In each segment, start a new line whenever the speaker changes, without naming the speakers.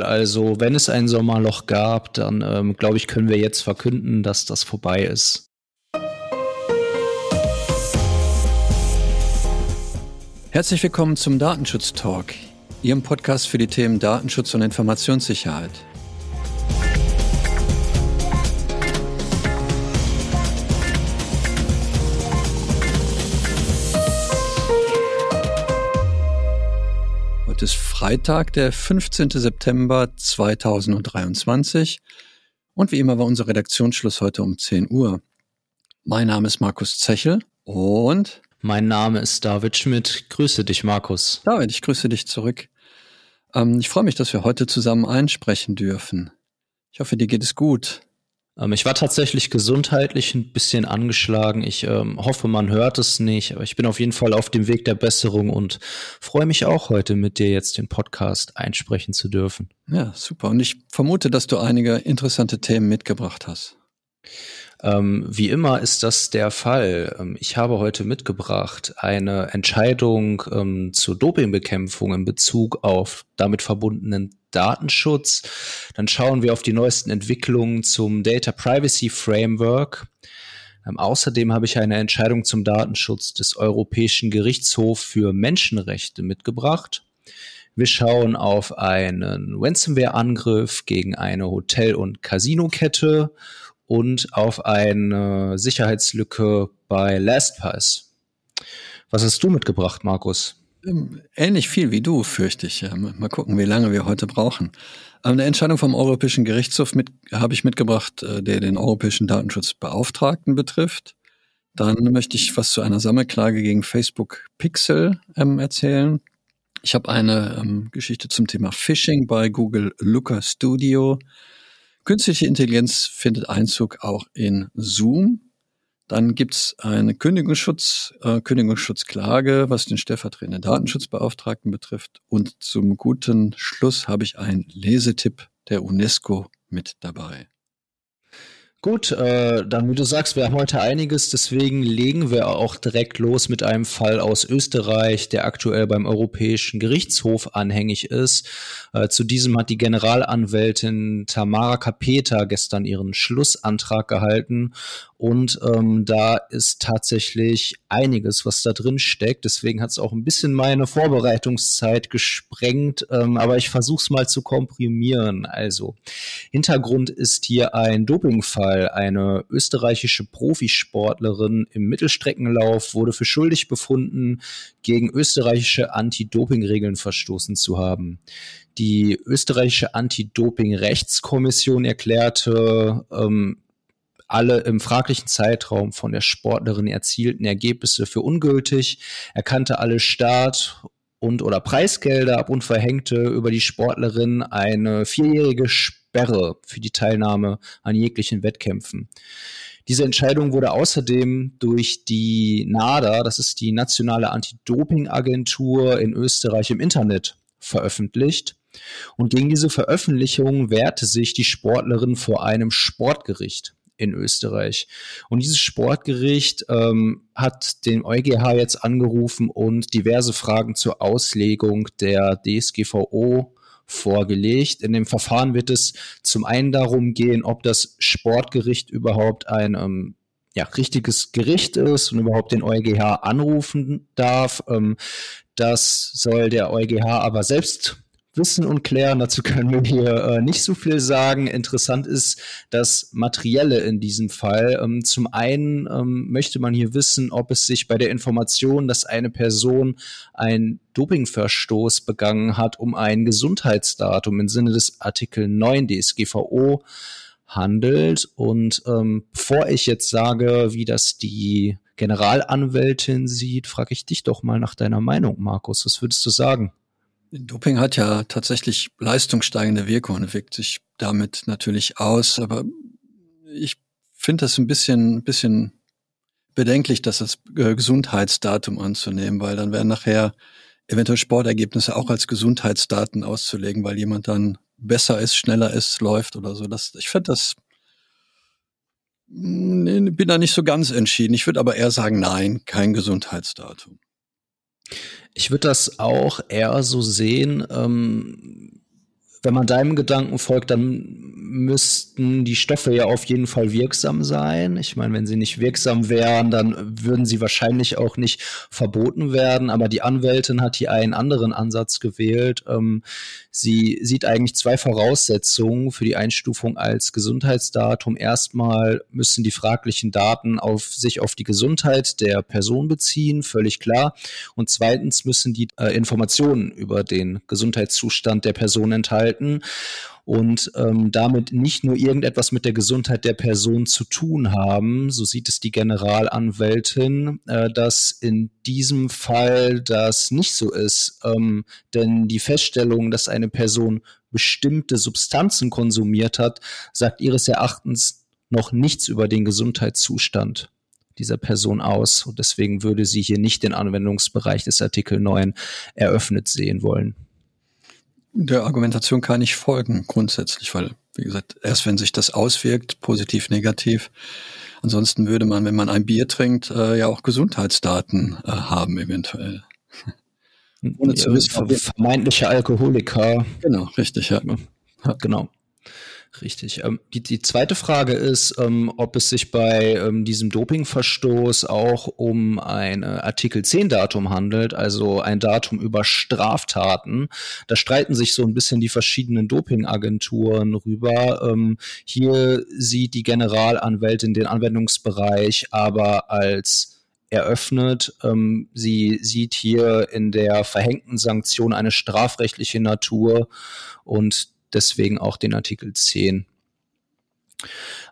Also, wenn es ein Sommerloch gab, dann ähm, glaube ich, können wir jetzt verkünden, dass das vorbei ist.
Herzlich willkommen zum Datenschutz Talk, Ihrem Podcast für die Themen Datenschutz und Informationssicherheit. Freitag, der 15. September 2023. Und wie immer war unser Redaktionsschluss heute um 10 Uhr. Mein Name ist Markus Zechel und
mein Name ist David Schmidt. Grüße dich, Markus.
David, ich grüße dich zurück. Ähm, ich freue mich, dass wir heute zusammen einsprechen dürfen. Ich hoffe, dir geht es gut.
Ähm, ich war tatsächlich gesundheitlich ein bisschen angeschlagen. Ich ähm, hoffe, man hört es nicht, aber ich bin auf jeden Fall auf dem Weg der Besserung und freue mich auch heute mit dir jetzt den Podcast einsprechen zu dürfen.
Ja, super. Und ich vermute, dass du einige interessante Themen mitgebracht hast.
Ähm, wie immer ist das der Fall. Ähm, ich habe heute mitgebracht eine Entscheidung ähm, zur Dopingbekämpfung in Bezug auf damit verbundenen Datenschutz. Dann schauen wir auf die neuesten Entwicklungen zum Data Privacy Framework. Ähm, außerdem habe ich eine Entscheidung zum Datenschutz des Europäischen Gerichtshofs für Menschenrechte mitgebracht. Wir schauen auf einen Ransomware-Angriff gegen eine Hotel- und Casino-Kette und auf eine Sicherheitslücke bei LastPass. Was hast du mitgebracht, Markus?
Ähm, ähnlich viel wie du, fürchte ich. Mal gucken, wie lange wir heute brauchen. Eine Entscheidung vom Europäischen Gerichtshof mit, habe ich mitgebracht, äh, der den Europäischen Datenschutzbeauftragten betrifft. Dann möchte ich was zu einer Sammelklage gegen Facebook Pixel ähm, erzählen. Ich habe eine ähm, Geschichte zum Thema Phishing bei Google Looker Studio. Künstliche Intelligenz findet Einzug auch in Zoom. Dann gibt's eine Kündigungsschutz, äh, Kündigungsschutzklage, was den stellvertretenden Datenschutzbeauftragten betrifft. Und zum guten Schluss habe ich einen Lesetipp der UNESCO mit dabei.
Gut, äh, dann wie du sagst, wir haben heute einiges, deswegen legen wir auch direkt los mit einem Fall aus Österreich, der aktuell beim Europäischen Gerichtshof anhängig ist. Äh, zu diesem hat die Generalanwältin Tamara Kapeta gestern ihren Schlussantrag gehalten und ähm, da ist tatsächlich einiges, was da drin steckt. Deswegen hat es auch ein bisschen meine Vorbereitungszeit gesprengt. Ähm, aber ich versuche es mal zu komprimieren. Also, Hintergrund ist hier ein Dopingfall. Eine österreichische Profisportlerin im Mittelstreckenlauf wurde für schuldig befunden, gegen österreichische Anti-Doping-Regeln verstoßen zu haben. Die österreichische Anti-Doping-Rechtskommission erklärte, ähm, alle im fraglichen Zeitraum von der Sportlerin erzielten Ergebnisse für ungültig, erkannte alle Start- und oder Preisgelder ab und verhängte über die Sportlerin eine vierjährige Sperre für die Teilnahme an jeglichen Wettkämpfen. Diese Entscheidung wurde außerdem durch die NADA, das ist die nationale Anti-Doping-Agentur in Österreich im Internet veröffentlicht. Und gegen diese Veröffentlichung wehrte sich die Sportlerin vor einem Sportgericht in Österreich. Und dieses Sportgericht ähm, hat den EuGH jetzt angerufen und diverse Fragen zur Auslegung der DSGVO vorgelegt. In dem Verfahren wird es zum einen darum gehen, ob das Sportgericht überhaupt ein ähm, ja, richtiges Gericht ist und überhaupt den EuGH anrufen darf. Ähm, das soll der EuGH aber selbst wissen und klären. Dazu können wir hier äh, nicht so viel sagen. Interessant ist das Materielle in diesem Fall. Ähm, zum einen ähm, möchte man hier wissen, ob es sich bei der Information, dass eine Person ein Dopingverstoß begangen hat, um ein Gesundheitsdatum im Sinne des Artikel 9 DSGVO handelt. Und ähm, bevor ich jetzt sage, wie das die Generalanwältin sieht, frage ich dich doch mal nach deiner Meinung, Markus. Was würdest du sagen?
Doping hat ja tatsächlich leistungssteigende Wirkung und wirkt sich damit natürlich aus. Aber ich finde das ein bisschen, ein bisschen bedenklich, das als äh, Gesundheitsdatum anzunehmen, weil dann werden nachher eventuell Sportergebnisse auch als Gesundheitsdaten auszulegen, weil jemand dann besser ist, schneller ist, läuft oder so. Das, ich finde das, bin da nicht so ganz entschieden. Ich würde aber eher sagen, nein, kein Gesundheitsdatum.
Ich würde das auch eher so sehen, ähm, wenn man deinem Gedanken folgt, dann müssten die Stoffe ja auf jeden Fall wirksam sein. Ich meine, wenn sie nicht wirksam wären, dann würden sie wahrscheinlich auch nicht verboten werden. Aber die Anwältin hat hier einen anderen Ansatz gewählt. Ähm, sie sieht eigentlich zwei Voraussetzungen für die Einstufung als Gesundheitsdatum. Erstmal müssen die fraglichen Daten auf sich auf die Gesundheit der Person beziehen, völlig klar. Und zweitens müssen die äh, Informationen über den Gesundheitszustand der Person enthalten und ähm, damit nicht nur irgendetwas mit der Gesundheit der Person zu tun haben. So sieht es die Generalanwältin, äh, dass in diesem Fall das nicht so ist. Ähm, denn die Feststellung, dass eine Person bestimmte Substanzen konsumiert hat, sagt ihres Erachtens noch nichts über den Gesundheitszustand dieser Person aus. Und deswegen würde sie hier nicht den Anwendungsbereich des Artikel 9 eröffnet sehen wollen
der Argumentation kann ich folgen, grundsätzlich, weil, wie gesagt, erst wenn sich das auswirkt, positiv, negativ, ansonsten würde man, wenn man ein Bier trinkt, äh, ja auch Gesundheitsdaten äh, haben, eventuell.
Ohne zu wissen. Vermeintliche Alkoholiker.
Genau, richtig, ja.
ja. Genau. Richtig. Ähm, die, die zweite Frage ist, ähm, ob es sich bei ähm, diesem Dopingverstoß auch um ein äh, Artikel 10 Datum handelt, also ein Datum über Straftaten. Da streiten sich so ein bisschen die verschiedenen Dopingagenturen rüber. Ähm, hier sieht die Generalanwältin den Anwendungsbereich aber als eröffnet. Ähm, sie sieht hier in der verhängten Sanktion eine strafrechtliche Natur und deswegen auch den Artikel 10.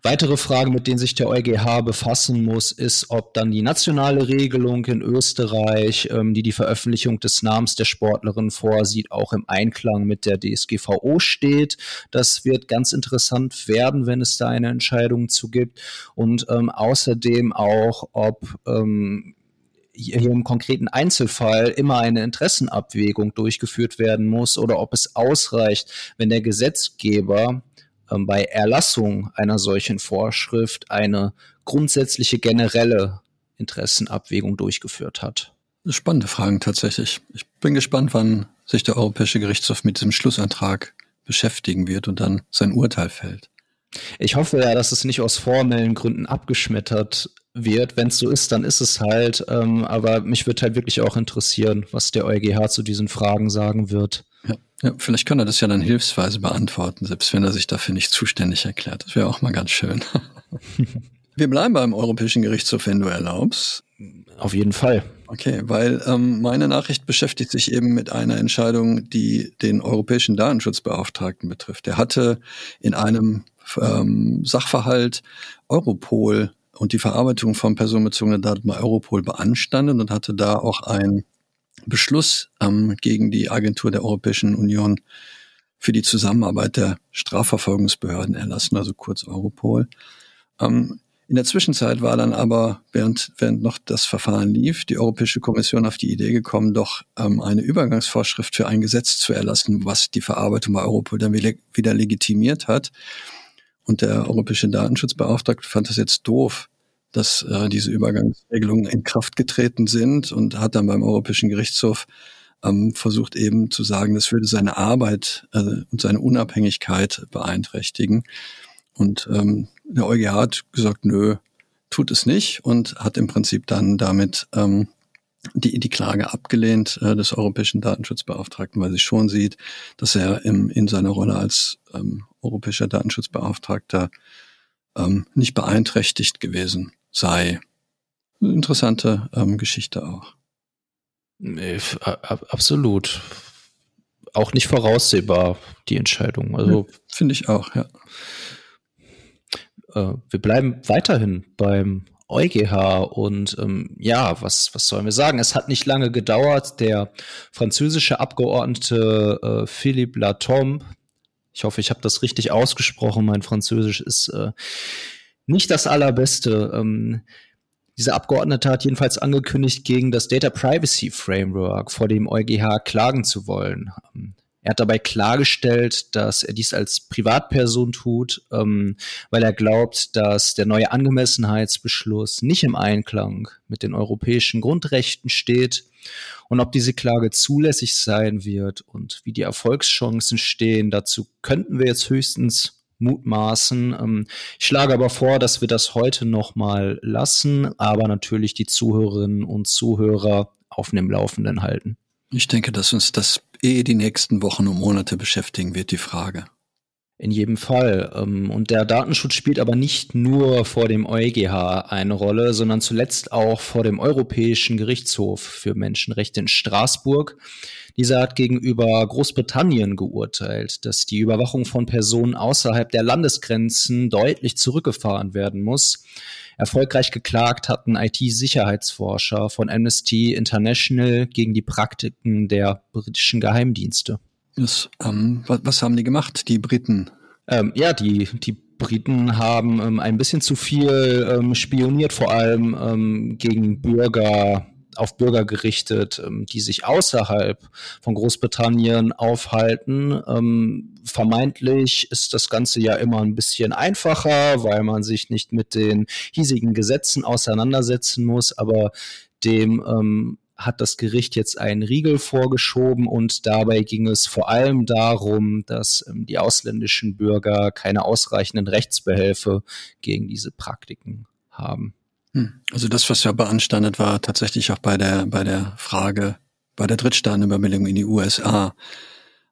Weitere Fragen, mit denen sich der EuGH befassen muss, ist, ob dann die nationale Regelung in Österreich, ähm, die die Veröffentlichung des Namens der Sportlerin vorsieht, auch im Einklang mit der DSGVO steht. Das wird ganz interessant werden, wenn es da eine Entscheidung zu gibt. Und ähm, außerdem auch, ob ähm, hier im konkreten Einzelfall immer eine Interessenabwägung durchgeführt werden muss oder ob es ausreicht, wenn der Gesetzgeber ähm, bei Erlassung einer solchen Vorschrift eine grundsätzliche generelle Interessenabwägung durchgeführt hat.
Spannende Fragen tatsächlich. Ich bin gespannt, wann sich der Europäische Gerichtshof mit diesem Schlussantrag beschäftigen wird und dann sein Urteil fällt.
Ich hoffe ja, dass es nicht aus formellen Gründen abgeschmettert wird. Wenn es so ist, dann ist es halt. Ähm, aber mich würde halt wirklich auch interessieren, was der EuGH zu diesen Fragen sagen wird.
Ja, ja, vielleicht kann er das ja dann hilfsweise beantworten, selbst wenn er sich dafür nicht zuständig erklärt. Das wäre auch mal ganz schön. Wir bleiben beim Europäischen Gerichtshof, wenn du erlaubst.
Auf jeden Fall.
Okay, weil ähm, meine Nachricht beschäftigt sich eben mit einer Entscheidung, die den europäischen Datenschutzbeauftragten betrifft. Er hatte in einem ähm, Sachverhalt Europol und die Verarbeitung von personenbezogenen Daten bei Europol beanstandet und hatte da auch einen Beschluss ähm, gegen die Agentur der Europäischen Union für die Zusammenarbeit der Strafverfolgungsbehörden erlassen, also kurz Europol. Ähm, in der Zwischenzeit war dann aber, während, während noch das Verfahren lief, die Europäische Kommission auf die Idee gekommen, doch ähm, eine Übergangsvorschrift für ein Gesetz zu erlassen, was die Verarbeitung bei Europol dann wieder legitimiert hat. Und der europäische Datenschutzbeauftragte fand das jetzt doof, dass äh, diese Übergangsregelungen in Kraft getreten sind und hat dann beim Europäischen Gerichtshof ähm, versucht eben zu sagen, das würde seine Arbeit äh, und seine Unabhängigkeit beeinträchtigen. Und ähm, der EuGH hat gesagt, nö, tut es nicht und hat im Prinzip dann damit ähm, die, die Klage abgelehnt äh, des Europäischen Datenschutzbeauftragten, weil sie schon sieht, dass er im, in seiner Rolle als ähm, europäischer Datenschutzbeauftragter ähm, nicht beeinträchtigt gewesen sei. Interessante ähm, Geschichte auch.
Absolut. Auch nicht voraussehbar, die Entscheidung. Also
ja, finde ich auch, ja.
Äh, wir bleiben weiterhin beim EuGH und ähm, ja, was, was sollen wir sagen? Es hat nicht lange gedauert. Der französische Abgeordnete äh, Philippe Latombe, ich hoffe, ich habe das richtig ausgesprochen, mein Französisch ist äh, nicht das allerbeste. Ähm, dieser Abgeordnete hat jedenfalls angekündigt, gegen das Data Privacy Framework vor dem EuGH klagen zu wollen. Ähm, Er hat dabei klargestellt, dass er dies als Privatperson tut, ähm, weil er glaubt, dass der neue Angemessenheitsbeschluss nicht im Einklang mit den europäischen Grundrechten steht. Und ob diese Klage zulässig sein wird und wie die Erfolgschancen stehen, dazu könnten wir jetzt höchstens mutmaßen. Ähm, ich schlage aber vor, dass wir das heute noch mal lassen, aber natürlich die Zuhörerinnen und Zuhörer auf dem Laufenden halten.
Ich denke, dass uns das eh die nächsten Wochen und Monate beschäftigen wird, die Frage.
In jedem Fall. Ähm, und der Datenschutz spielt aber nicht nur vor dem EuGH eine Rolle, sondern zuletzt auch vor dem Europäischen Gerichtshof für Menschenrechte in Straßburg. Dieser hat gegenüber Großbritannien geurteilt, dass die Überwachung von Personen außerhalb der Landesgrenzen deutlich zurückgefahren werden muss. Erfolgreich geklagt hatten IT-Sicherheitsforscher von Amnesty International gegen die Praktiken der britischen Geheimdienste.
Das, ähm, was, was, haben die gemacht, die Briten?
Ähm, ja, die, die Briten haben ähm, ein bisschen zu viel ähm, spioniert, vor allem ähm, gegen Bürger auf Bürger gerichtet, ähm, die sich außerhalb von Großbritannien aufhalten. Vermeintlich ist das Ganze ja immer ein bisschen einfacher, weil man sich nicht mit den hiesigen Gesetzen auseinandersetzen muss, aber dem hat das Gericht jetzt einen Riegel vorgeschoben und dabei ging es vor allem darum, dass ähm, die ausländischen Bürger keine ausreichenden Rechtsbehelfe gegen diese Praktiken haben.
Hm. Also das, was ja beanstandet war, tatsächlich auch bei der, bei der Frage, bei der Drittstaatenübermittlung in die USA.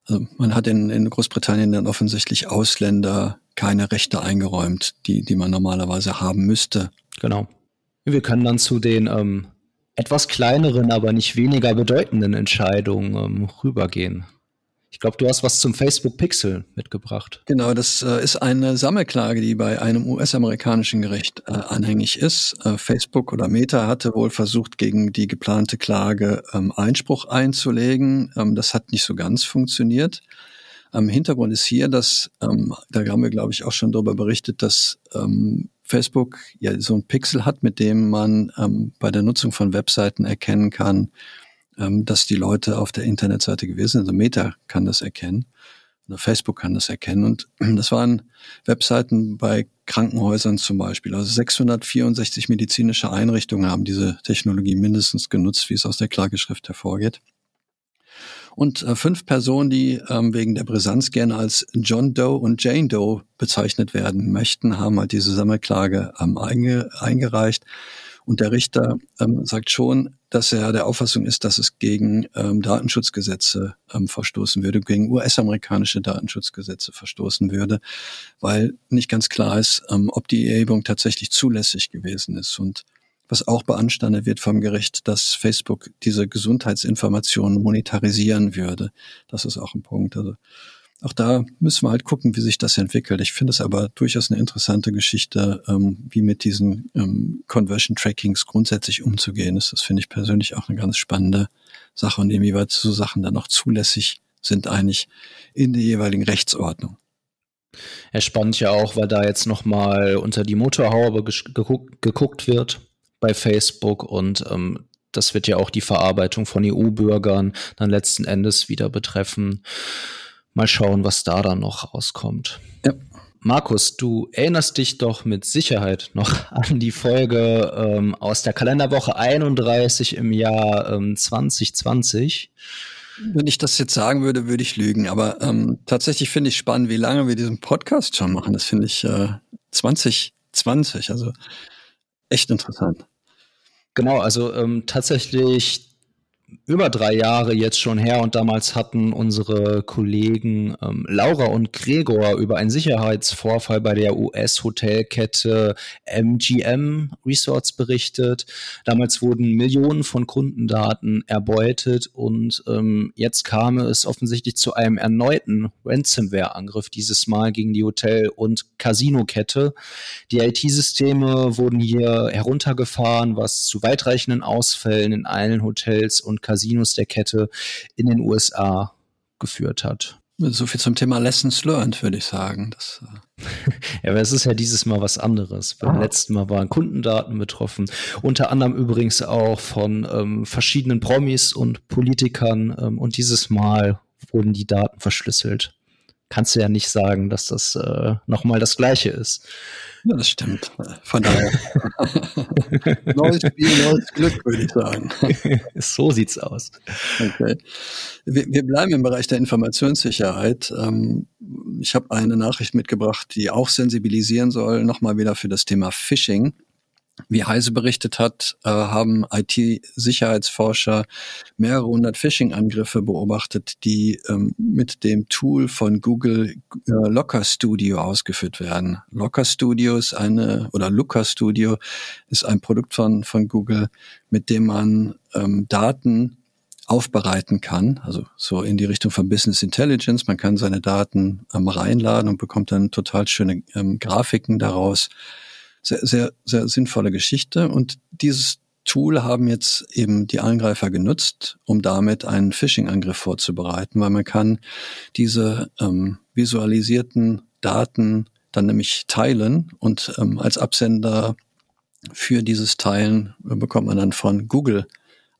Also man hat in, in Großbritannien dann offensichtlich Ausländer keine Rechte eingeräumt, die, die man normalerweise haben müsste.
Genau. Wir können dann zu den ähm, etwas kleineren, aber nicht weniger bedeutenden Entscheidungen ähm, rübergehen. Ich glaube, du hast was zum Facebook Pixel mitgebracht.
Genau, das äh, ist eine Sammelklage, die bei einem US-amerikanischen Gericht äh, anhängig ist. Äh, Facebook oder Meta hatte wohl versucht, gegen die geplante Klage ähm, Einspruch einzulegen. Ähm, das hat nicht so ganz funktioniert. Am Hintergrund ist hier, dass, ähm, da haben wir, glaube ich, auch schon darüber berichtet, dass ähm, Facebook ja so ein Pixel hat, mit dem man ähm, bei der Nutzung von Webseiten erkennen kann, ähm, dass die Leute auf der Internetseite gewesen sind. Also Meta kann das erkennen Facebook kann das erkennen. Und das waren Webseiten bei Krankenhäusern zum Beispiel. Also 664 medizinische Einrichtungen haben diese Technologie mindestens genutzt, wie es aus der Klageschrift hervorgeht. Und äh, fünf Personen, die ähm, wegen der Brisanz gerne als John Doe und Jane Doe bezeichnet werden möchten, haben halt diese Sammelklage ähm, einge eingereicht. Und der Richter ähm, sagt schon, dass er der Auffassung ist, dass es gegen Datenschutzgesetze verstoßen würde, gegen US-amerikanische Datenschutzgesetze verstoßen würde, weil nicht ganz klar ist, ob die Erhebung tatsächlich zulässig gewesen ist. Und was auch beanstandet wird vom Gericht, dass Facebook diese Gesundheitsinformationen monetarisieren würde. Das ist auch ein Punkt. Also auch da müssen wir halt gucken, wie sich das entwickelt. Ich finde es aber durchaus eine interessante Geschichte, ähm, wie mit diesen ähm, Conversion Trackings grundsätzlich umzugehen ist. Das finde ich persönlich auch eine ganz spannende Sache und inwieweit so Sachen dann auch zulässig sind eigentlich in der jeweiligen Rechtsordnung.
Er spannt ja auch, weil da jetzt nochmal unter die Motorhaube geguckt wird bei Facebook und ähm, das wird ja auch die Verarbeitung von EU-Bürgern dann letzten Endes wieder betreffen. Mal schauen, was da dann noch rauskommt. Ja. Markus, du erinnerst dich doch mit Sicherheit noch an die Folge ähm, aus der Kalenderwoche 31 im Jahr ähm, 2020.
Wenn ich das jetzt sagen würde, würde ich lügen. Aber ähm, tatsächlich finde ich spannend, wie lange wir diesen Podcast schon machen. Das finde ich äh, 2020. Also echt interessant.
Genau, also ähm, tatsächlich über drei Jahre jetzt schon her und damals hatten unsere Kollegen ähm, Laura und Gregor über einen Sicherheitsvorfall bei der US-Hotelkette MGM Resorts berichtet. Damals wurden Millionen von Kundendaten erbeutet und ähm, jetzt kam es offensichtlich zu einem erneuten Ransomware-Angriff, dieses Mal gegen die Hotel- und Casino-Kette. Die IT-Systeme wurden hier heruntergefahren, was zu weitreichenden Ausfällen in allen Hotels und Casinos der Kette in den USA geführt hat.
So viel zum Thema Lessons learned, würde ich sagen. Das,
äh ja, aber es ist ja dieses Mal was anderes. Beim ah. letzten Mal waren Kundendaten betroffen. Unter anderem übrigens auch von ähm, verschiedenen Promis und Politikern. Ähm, und dieses Mal wurden die Daten verschlüsselt. Kannst du ja nicht sagen, dass das äh, nochmal das Gleiche ist.
Ja, das stimmt. Von daher. neues Spiel, neues Glück, würde ich sagen.
so sieht's aus.
Okay. Wir, wir bleiben im Bereich der Informationssicherheit. Ähm, ich habe eine Nachricht mitgebracht, die auch sensibilisieren soll, nochmal wieder für das Thema Phishing. Wie Heise berichtet hat, äh, haben IT-Sicherheitsforscher mehrere hundert Phishing-Angriffe beobachtet, die ähm, mit dem Tool von Google äh, Locker Studio ausgeführt werden. Locker Studio ist eine, oder Looker Studio ist ein Produkt von, von Google, mit dem man ähm, Daten aufbereiten kann, also so in die Richtung von Business Intelligence. Man kann seine Daten ähm, reinladen und bekommt dann total schöne ähm, Grafiken daraus sehr, sehr, sehr sinnvolle Geschichte. Und dieses Tool haben jetzt eben die Angreifer genutzt, um damit einen Phishing-Angriff vorzubereiten, weil man kann diese ähm, visualisierten Daten dann nämlich teilen und ähm, als Absender für dieses Teilen bekommt man dann von Google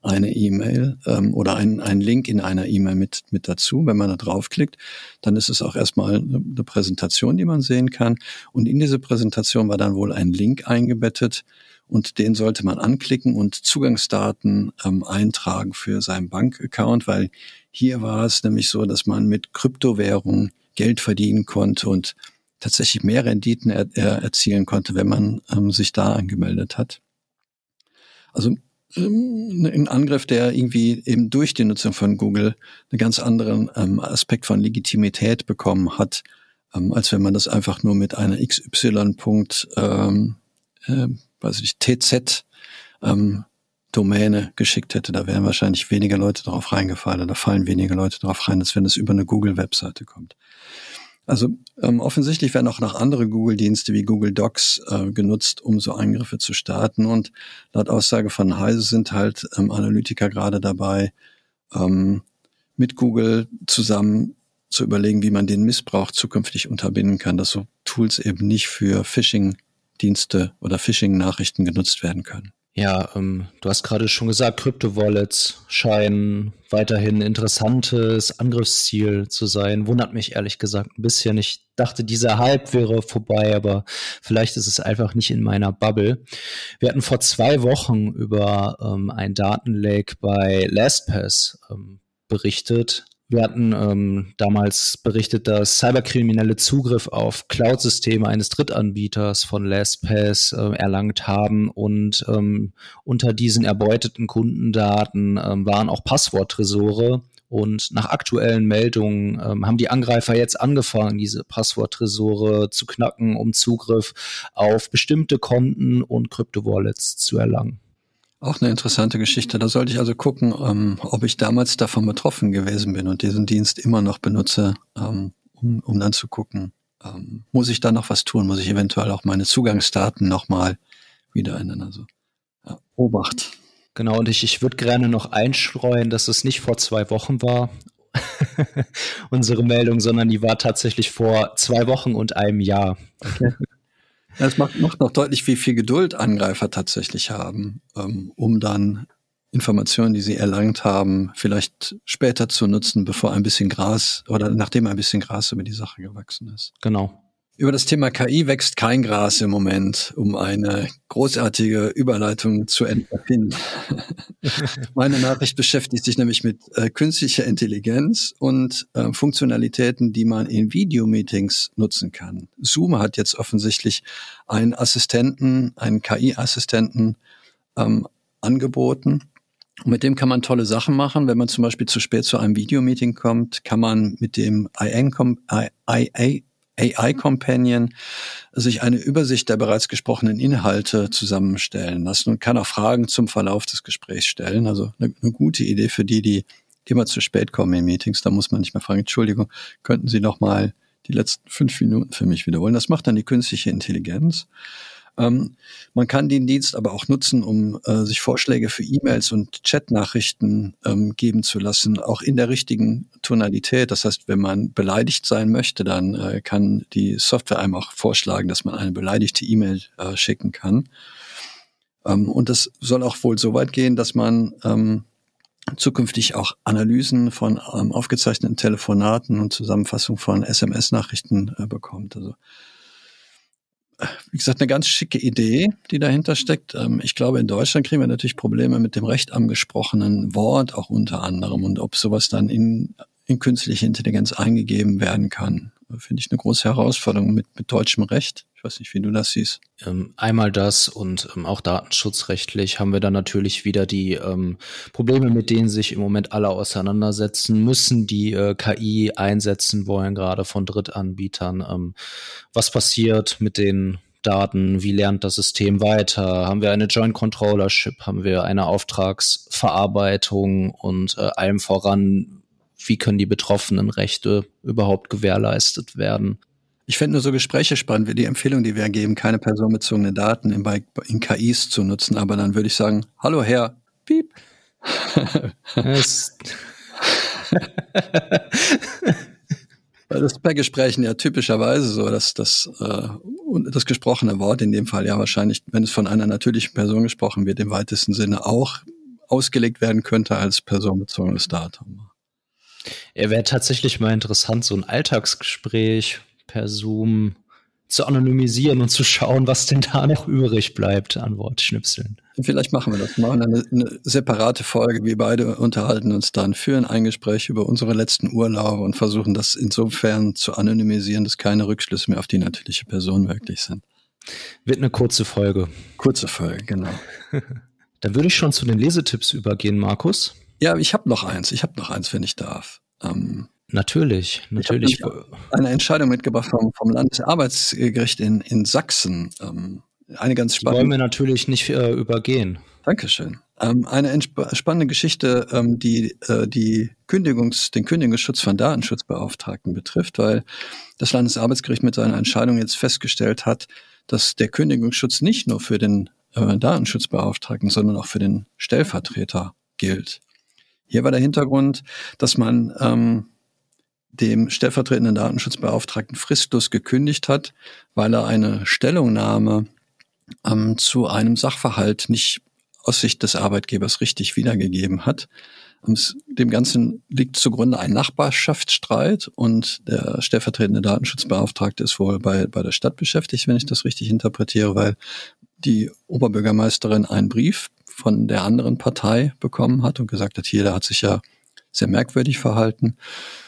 eine E-Mail ähm, oder einen, einen Link in einer E-Mail mit, mit dazu. Wenn man da draufklickt, dann ist es auch erstmal eine, eine Präsentation, die man sehen kann. Und in diese Präsentation war dann wohl ein Link eingebettet und den sollte man anklicken und Zugangsdaten ähm, eintragen für seinen Bankaccount, weil hier war es nämlich so, dass man mit Kryptowährungen Geld verdienen konnte und tatsächlich mehr Renditen er, er erzielen konnte, wenn man ähm, sich da angemeldet hat. Also ähm, ein Angriff, der irgendwie eben durch die Nutzung von Google einen ganz anderen ähm, Aspekt von Legitimität bekommen hat, ähm, als wenn man das einfach nur mit einer XY. Ähm, äh, weiß ich, TZ ähm, Domäne geschickt hätte. Da wären wahrscheinlich weniger Leute drauf reingefallen. Da fallen weniger Leute drauf rein, als wenn es über eine Google-Webseite kommt. Also ähm, offensichtlich werden auch noch andere Google-Dienste wie Google Docs äh, genutzt, um so Angriffe zu starten. Und laut Aussage von Heise sind halt ähm, Analytiker gerade dabei, ähm, mit Google zusammen zu überlegen, wie man den Missbrauch zukünftig unterbinden kann, dass so Tools eben nicht für Phishing-Dienste oder Phishing-Nachrichten genutzt werden können.
Ja, ähm, du hast gerade schon gesagt, Kryptowallets scheinen weiterhin interessantes Angriffsziel zu sein. Wundert mich ehrlich gesagt ein bisschen. Ich dachte, dieser Hype wäre vorbei, aber vielleicht ist es einfach nicht in meiner Bubble. Wir hatten vor zwei Wochen über ähm, ein Datenlake bei LastPass ähm, berichtet. Wir hatten ähm, damals berichtet, dass Cyberkriminelle Zugriff auf Cloud-Systeme eines Drittanbieters von LastPass äh, erlangt haben und ähm, unter diesen erbeuteten Kundendaten ähm, waren auch Passworttresore. Und nach aktuellen Meldungen ähm, haben die Angreifer jetzt angefangen, diese Passworttresore zu knacken, um Zugriff auf bestimmte Konten und Kryptowallets zu erlangen.
Auch eine interessante Geschichte. Da sollte ich also gucken, ähm, ob ich damals davon betroffen gewesen bin und diesen Dienst immer noch benutze, ähm, um, um dann zu gucken, ähm, muss ich da noch was tun? Muss ich eventuell auch meine Zugangsdaten nochmal wieder ändern? Also ja, Obacht.
Genau, und ich, ich würde gerne noch einstreuen, dass es nicht vor zwei Wochen war, unsere Meldung, sondern die war tatsächlich vor zwei Wochen und einem Jahr. Okay.
Es macht, macht noch deutlich, wie viel Geduld Angreifer tatsächlich haben, ähm, um dann Informationen, die sie erlangt haben, vielleicht später zu nutzen, bevor ein bisschen Gras oder nachdem ein bisschen Gras über die Sache gewachsen ist.
Genau.
Über das Thema KI wächst kein Gras im Moment, um eine großartige Überleitung zu entfinden. Meine Nachricht beschäftigt sich nämlich mit äh, künstlicher Intelligenz und äh, Funktionalitäten, die man in Videomeetings nutzen kann. Zoom hat jetzt offensichtlich einen Assistenten, einen KI-Assistenten ähm, angeboten. Und mit dem kann man tolle Sachen machen. Wenn man zum Beispiel zu spät zu einem Videomeeting kommt, kann man mit dem IA AI Companion sich eine Übersicht der bereits gesprochenen Inhalte zusammenstellen lassen und kann auch Fragen zum Verlauf des Gesprächs stellen. Also eine, eine gute Idee für die, die immer zu spät kommen in Meetings. Da muss man nicht mehr fragen, Entschuldigung, könnten Sie noch mal die letzten fünf Minuten für mich wiederholen? Das macht dann die künstliche Intelligenz. Ähm, man kann den Dienst aber auch nutzen, um äh, sich Vorschläge für E-Mails und Chatnachrichten ähm, geben zu lassen, auch in der richtigen Tonalität. Das heißt, wenn man beleidigt sein möchte, dann äh, kann die Software einem auch vorschlagen, dass man eine beleidigte E-Mail äh, schicken kann. Ähm, und das soll auch wohl so weit gehen, dass man ähm, zukünftig auch Analysen von ähm, aufgezeichneten Telefonaten und Zusammenfassung von SMS-Nachrichten äh, bekommt. Also wie gesagt, eine ganz schicke Idee, die dahinter steckt. Ähm, ich glaube, in Deutschland kriegen wir natürlich Probleme mit dem Recht am gesprochenen Wort auch unter anderem und ob sowas dann in, in künstliche Intelligenz eingegeben werden kann finde ich eine große Herausforderung mit, mit deutschem Recht. Ich weiß nicht, wie du das siehst.
Ähm, einmal das und ähm, auch datenschutzrechtlich haben wir dann natürlich wieder die ähm, Probleme, mit denen sich im Moment alle auseinandersetzen müssen, die äh, KI einsetzen wollen, gerade von Drittanbietern. Was passiert mit den Daten, wie lernt das System weiter? Haben wir eine Joint Controllership? Haben wir eine Auftragsverarbeitung und äh, allem voran, wie können die betroffenen Rechte überhaupt gewährleistet werden.
Ich fände nur so Gespräche spannend, wie die Empfehlung, die wir geben, keine personenbezogenen Daten in, in KIs zu nutzen. Aber dann würde ich sagen, hallo Herr, piep. das ist bei Gesprächen ja typischerweise so, dass das, äh, das gesprochene Wort in dem Fall ja wahrscheinlich, wenn es von einer natürlichen Person gesprochen wird, im weitesten Sinne auch ausgelegt werden könnte als personenbezogenes Datum.
Er wäre tatsächlich mal interessant, so ein Alltagsgespräch per Zoom zu anonymisieren und zu schauen, was denn da noch übrig bleibt an Wortschnipseln.
Vielleicht machen wir das. Machen eine, eine separate Folge. Wir beide unterhalten uns dann, führen ein Gespräch über unsere letzten Urlaube und versuchen das insofern zu anonymisieren, dass keine Rückschlüsse mehr auf die natürliche Person wirklich sind.
Wird eine kurze Folge.
Kurze Folge, genau.
Dann würde ich schon zu den Lesetipps übergehen, Markus.
Ja, ich habe noch eins. Ich habe noch eins, wenn ich darf. Ähm,
natürlich, natürlich. Ich
eine Entscheidung mitgebracht vom, vom Landesarbeitsgericht in, in Sachsen. Ähm, eine ganz spannende.
Die wollen wir natürlich nicht äh, übergehen.
Dankeschön. Ähm, eine spannende Geschichte, ähm, die äh, die Kündigungs-, den Kündigungsschutz von Datenschutzbeauftragten betrifft, weil das Landesarbeitsgericht mit seiner Entscheidung jetzt festgestellt hat, dass der Kündigungsschutz nicht nur für den äh, Datenschutzbeauftragten, sondern auch für den Stellvertreter gilt. Hier war der Hintergrund, dass man ähm, dem stellvertretenden Datenschutzbeauftragten fristlos gekündigt hat, weil er eine Stellungnahme ähm, zu einem Sachverhalt nicht aus Sicht des Arbeitgebers richtig wiedergegeben hat. Dem Ganzen liegt zugrunde ein Nachbarschaftsstreit und der stellvertretende Datenschutzbeauftragte ist wohl bei, bei der Stadt beschäftigt, wenn ich das richtig interpretiere, weil die Oberbürgermeisterin einen Brief von der anderen Partei bekommen hat und gesagt hat, hier, der hat sich ja sehr merkwürdig verhalten.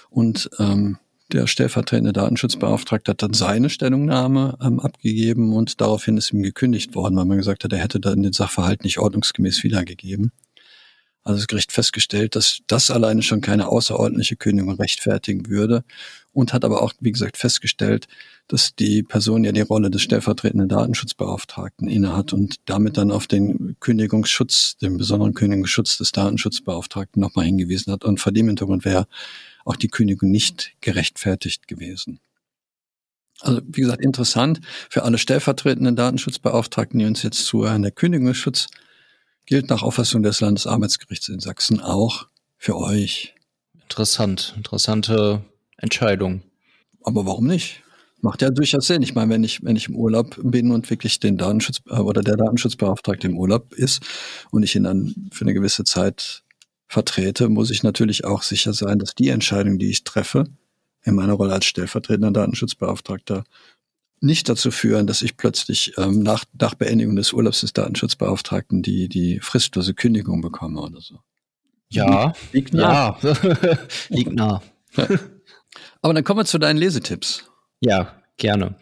Und ähm, der stellvertretende Datenschutzbeauftragte hat dann seine Stellungnahme ähm, abgegeben und daraufhin ist ihm gekündigt worden, weil man gesagt hat, er hätte dann den Sachverhalt nicht ordnungsgemäß wiedergegeben. Also das Gericht festgestellt, dass das alleine schon keine außerordentliche Kündigung rechtfertigen würde und hat aber auch, wie gesagt, festgestellt, dass die Person ja die Rolle des stellvertretenden Datenschutzbeauftragten innehat und damit dann auf den Kündigungsschutz, den besonderen Kündigungsschutz des Datenschutzbeauftragten nochmal hingewiesen hat. Und vor dem Hintergrund wäre auch die Kündigung nicht gerechtfertigt gewesen. Also wie gesagt, interessant für alle stellvertretenden Datenschutzbeauftragten, die uns jetzt zuhören. Der Kündigungsschutz gilt nach Auffassung des Landesarbeitsgerichts in Sachsen auch für euch.
Interessant, interessante Entscheidung.
Aber warum nicht? Macht ja durchaus Sinn. Ich meine, wenn ich, wenn ich im Urlaub bin und wirklich den Datenschutz äh, oder der Datenschutzbeauftragte im Urlaub ist und ich ihn dann für eine gewisse Zeit vertrete, muss ich natürlich auch sicher sein, dass die Entscheidung, die ich treffe, in meiner Rolle als stellvertretender Datenschutzbeauftragter nicht dazu führen, dass ich plötzlich ähm, nach, nach Beendigung des Urlaubs des Datenschutzbeauftragten die, die fristlose Kündigung bekomme oder so.
Ja, liegt nah. Ja, liegt nah.
Aber dann kommen wir zu deinen Lesetipps.
Ja, gerne.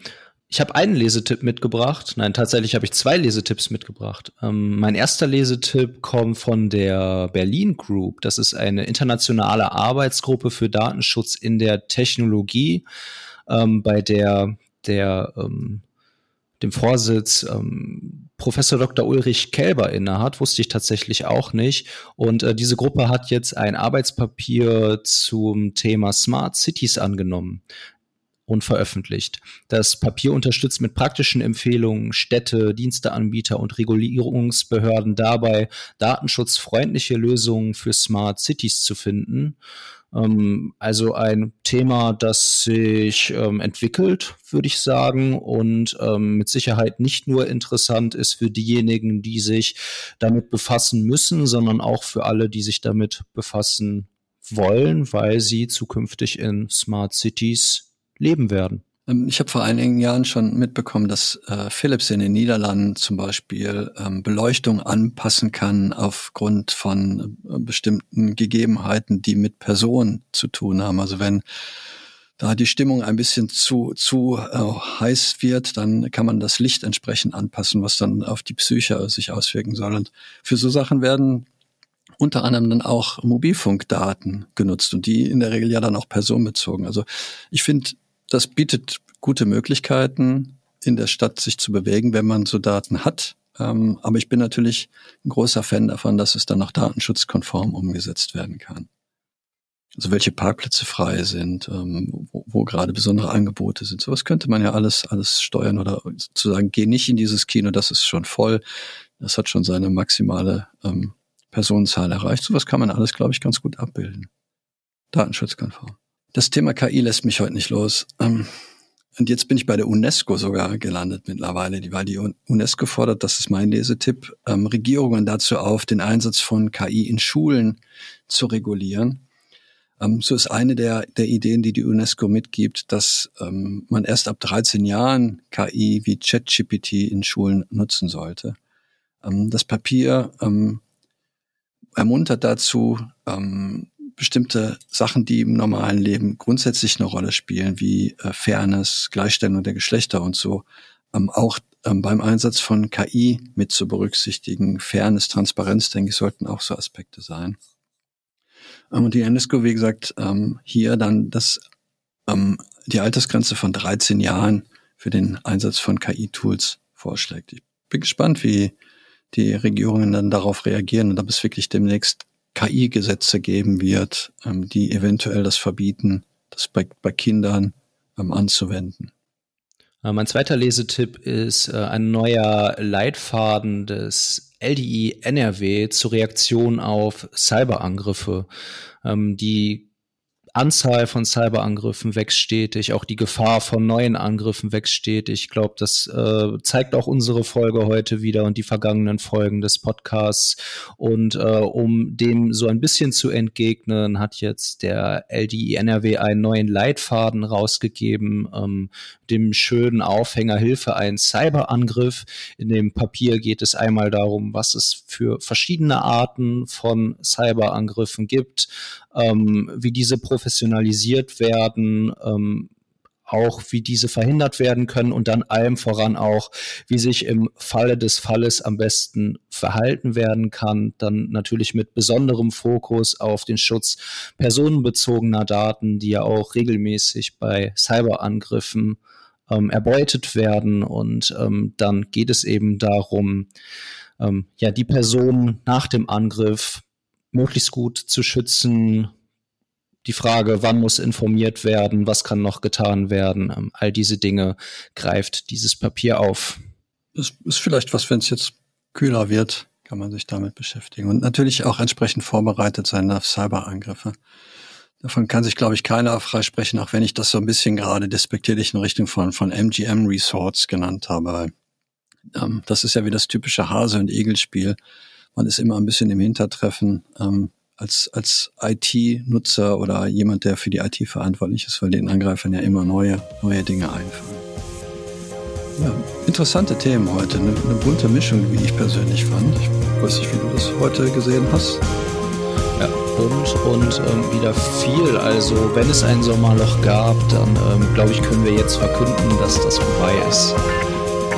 Ich habe einen Lesetipp mitgebracht. Nein, tatsächlich habe ich zwei Lesetipps mitgebracht. Ähm, mein erster Lesetipp kommt von der Berlin Group. Das ist eine internationale Arbeitsgruppe für Datenschutz in der Technologie, ähm, bei der der ähm, dem Vorsitz ähm, Professor Dr. Ulrich Kelber innehat, wusste ich tatsächlich auch nicht. Und äh, diese Gruppe hat jetzt ein Arbeitspapier zum Thema Smart Cities angenommen und veröffentlicht. Das Papier unterstützt mit praktischen Empfehlungen Städte, Diensteanbieter und Regulierungsbehörden dabei, datenschutzfreundliche Lösungen für Smart Cities zu finden. Ähm, also ein Thema, das sich ähm, entwickelt, würde ich sagen, und ähm, mit Sicherheit nicht nur interessant ist für diejenigen, die sich damit befassen müssen, sondern auch für alle, die sich damit befassen wollen, weil sie zukünftig in Smart Cities leben werden.
Ähm, ich habe vor einigen Jahren schon mitbekommen, dass äh, Philips in den Niederlanden zum Beispiel ähm, Beleuchtung anpassen kann aufgrund von äh, bestimmten Gegebenheiten, die mit Personen zu tun haben. Also wenn da die Stimmung ein bisschen zu, zu äh, heiß wird, dann kann man das Licht entsprechend anpassen, was dann auf die Psyche sich auswirken soll. Und für so Sachen werden unter anderem dann auch Mobilfunkdaten genutzt und die in der Regel ja dann auch personenbezogen. Also ich finde, das bietet gute Möglichkeiten, in der Stadt sich zu bewegen, wenn man so Daten hat. Ähm, aber ich bin natürlich ein großer Fan davon, dass es dann auch datenschutzkonform umgesetzt werden kann. Also welche Parkplätze frei sind, ähm, wo, wo gerade besondere Angebote sind. Sowas könnte man ja alles, alles steuern oder sozusagen, geh nicht in dieses Kino, das ist schon voll. Das hat schon seine maximale ähm, Personenzahl erreicht. Sowas kann man alles, glaube ich, ganz gut abbilden. Datenschutzkonform. Das Thema KI lässt mich heute nicht los. Ähm, und jetzt bin ich bei der UNESCO sogar gelandet mittlerweile, weil die UNESCO fordert, das ist mein Lesetipp, ähm, Regierungen dazu auf, den Einsatz von KI in Schulen zu regulieren. Ähm, so ist eine der, der Ideen, die die UNESCO mitgibt, dass ähm, man erst ab 13 Jahren KI wie ChatGPT in Schulen nutzen sollte. Ähm, das Papier ähm, ermuntert dazu, ähm, bestimmte Sachen, die im normalen Leben grundsätzlich eine Rolle spielen, wie äh, Fairness, Gleichstellung der Geschlechter und so, ähm, auch ähm, beim Einsatz von KI mit zu berücksichtigen. Fairness, Transparenz, denke ich, sollten auch so Aspekte sein. Ähm, und die UNESCO, wie gesagt, ähm, hier dann das, ähm, die Altersgrenze von 13 Jahren für den Einsatz von KI-Tools vorschlägt. Ich bin gespannt, wie die Regierungen dann darauf reagieren und ob es wirklich demnächst KI-Gesetze geben wird, ähm, die eventuell das verbieten, das bei, bei Kindern ähm, anzuwenden.
Äh, mein zweiter Lesetipp ist äh, ein neuer Leitfaden des LDI NRW zur Reaktion auf Cyberangriffe. Ähm, die Anzahl von Cyberangriffen wächst stetig, auch die Gefahr von neuen Angriffen wächst stetig. Ich glaube, das äh, zeigt auch unsere Folge heute wieder und die vergangenen Folgen des Podcasts. Und äh, um dem so ein bisschen zu entgegnen, hat jetzt der LDI NRW einen neuen Leitfaden rausgegeben, ähm, dem schönen Aufhänger Hilfe ein Cyberangriff. In dem Papier geht es einmal darum, was es für verschiedene Arten von Cyberangriffen gibt, ähm, wie diese professionalisiert werden, ähm, auch wie diese verhindert werden können und dann allem voran auch, wie sich im Falle des Falles am besten verhalten werden kann. Dann natürlich mit besonderem Fokus auf den Schutz personenbezogener Daten, die ja auch regelmäßig bei Cyberangriffen ähm, erbeutet werden. Und ähm, dann geht es eben darum, ähm, ja, die Person nach dem Angriff möglichst gut zu schützen. Die Frage, wann muss informiert werden, was kann noch getan werden, ähm, all diese Dinge greift dieses Papier auf.
Das ist vielleicht was, wenn es jetzt kühler wird, kann man sich damit beschäftigen und natürlich auch entsprechend vorbereitet sein auf Cyberangriffe. Davon kann sich, glaube ich, keiner freisprechen, auch wenn ich das so ein bisschen gerade despektierlich in Richtung von, von MGM Resorts genannt habe. Weil, ähm, das ist ja wie das typische Hase- und Igel-Spiel. Man ist immer ein bisschen im Hintertreffen ähm, als, als IT-Nutzer oder jemand, der für die IT verantwortlich ist, weil den Angreifern ja immer neue, neue Dinge einfallen. Ja, interessante Themen heute, eine, eine bunte Mischung, wie ich persönlich fand. Ich weiß nicht, wie du das heute gesehen hast.
Ja, und, ähm, wieder viel. Also wenn es ein Sommerloch gab, dann ähm, glaube ich, können wir jetzt verkünden, dass das vorbei ist.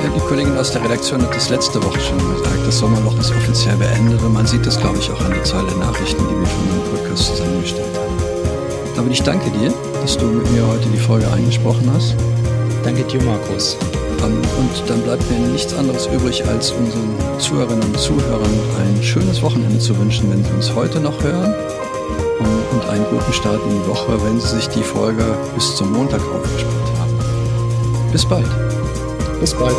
Ja, die Kollegin aus der Redaktion hat das letzte Woche schon gesagt. Das Sommerloch ist offiziell beendet und man sieht das, glaube ich, auch an der Zahl der Nachrichten, die wir von dem Podcast zusammengestellt haben. Aber ich danke dir, dass du mit mir heute die Folge eingesprochen hast.
Danke dir, Markus.
Ähm, und dann bleibt mir nichts anderes übrig, als unseren Zuhörerinnen und Zuhörern ein schönes Wochenende zu wünschen, wenn sie uns heute noch hören. Und einen guten Start in die Woche, wenn sie sich die Folge bis zum Montag aufgespart haben. Bis bald.
Bis bald.